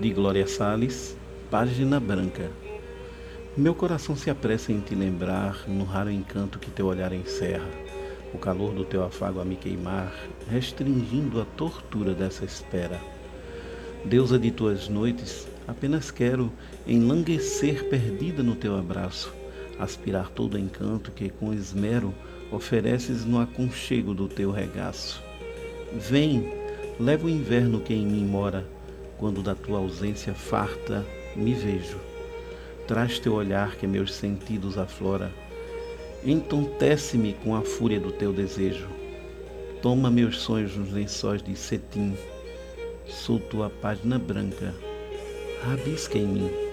de Glória Salles, página branca. Meu coração se apressa em te lembrar, no raro encanto que teu olhar encerra, o calor do teu afago a me queimar, restringindo a tortura dessa espera. Deusa de tuas noites, apenas quero enlanguecer perdida no teu abraço, aspirar todo o encanto que com esmero ofereces no aconchego do teu regaço. Vem, leva o inverno que em mim mora, quando da tua ausência farta me vejo. Traz teu olhar que meus sentidos aflora, entontece-me com a fúria do teu desejo. Toma meus sonhos nos lençóis de cetim, sou tua página branca, rabisca em mim.